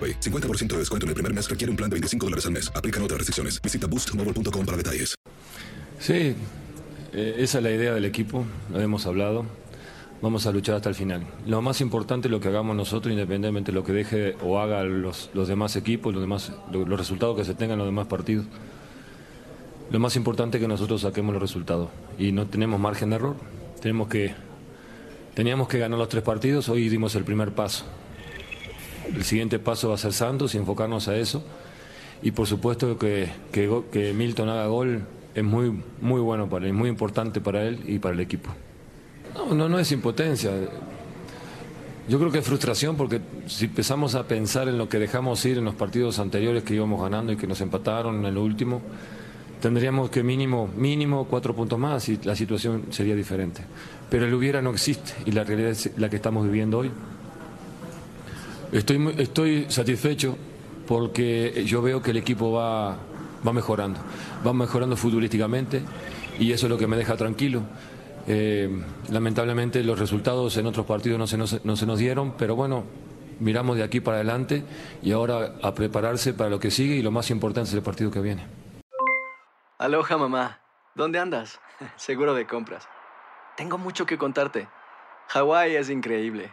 AroPay. 50% de descuento en el primer mes requiere un plan de 25 dólares al mes. Aplican otras restricciones. Visita boostmobile.com para detalles. Sí, eh, esa es la idea del equipo, lo hemos hablado. Vamos a luchar hasta el final. Lo más importante es lo que hagamos nosotros, independientemente de lo que deje o haga los, los demás equipos, los, demás, lo- los resultados que se tengan en los demás partidos. Lo más importante es que nosotros saquemos los resultados y no tenemos margen de error. Tenemos que, teníamos que ganar los tres partidos, hoy dimos el primer paso. El siguiente paso va a ser Santos y enfocarnos a eso. Y por supuesto que, que, que Milton haga gol es muy, muy bueno para él, muy importante para él y para el equipo. No, no, no es impotencia. Yo creo que es frustración porque si empezamos a pensar en lo que dejamos ir en los partidos anteriores que íbamos ganando y que nos empataron en el último, tendríamos que mínimo, mínimo cuatro puntos más y la situación sería diferente. Pero el hubiera no existe y la realidad es la que estamos viviendo hoy. Estoy, estoy satisfecho porque yo veo que el equipo va, va mejorando, va mejorando futbolísticamente y eso es lo que me deja tranquilo. Eh, lamentablemente los resultados en otros partidos no se, nos, no se nos dieron, pero bueno, miramos de aquí para adelante y ahora a prepararse para lo que sigue y lo más importante es el partido que viene. Aloha mamá. ¿Dónde andas? Seguro de compras. Tengo mucho que contarte. Hawái es increíble.